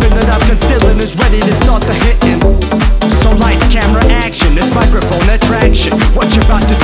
weapon that I'm concealing is ready to start the hitting. So lights, camera, action. This microphone attraction. What you about to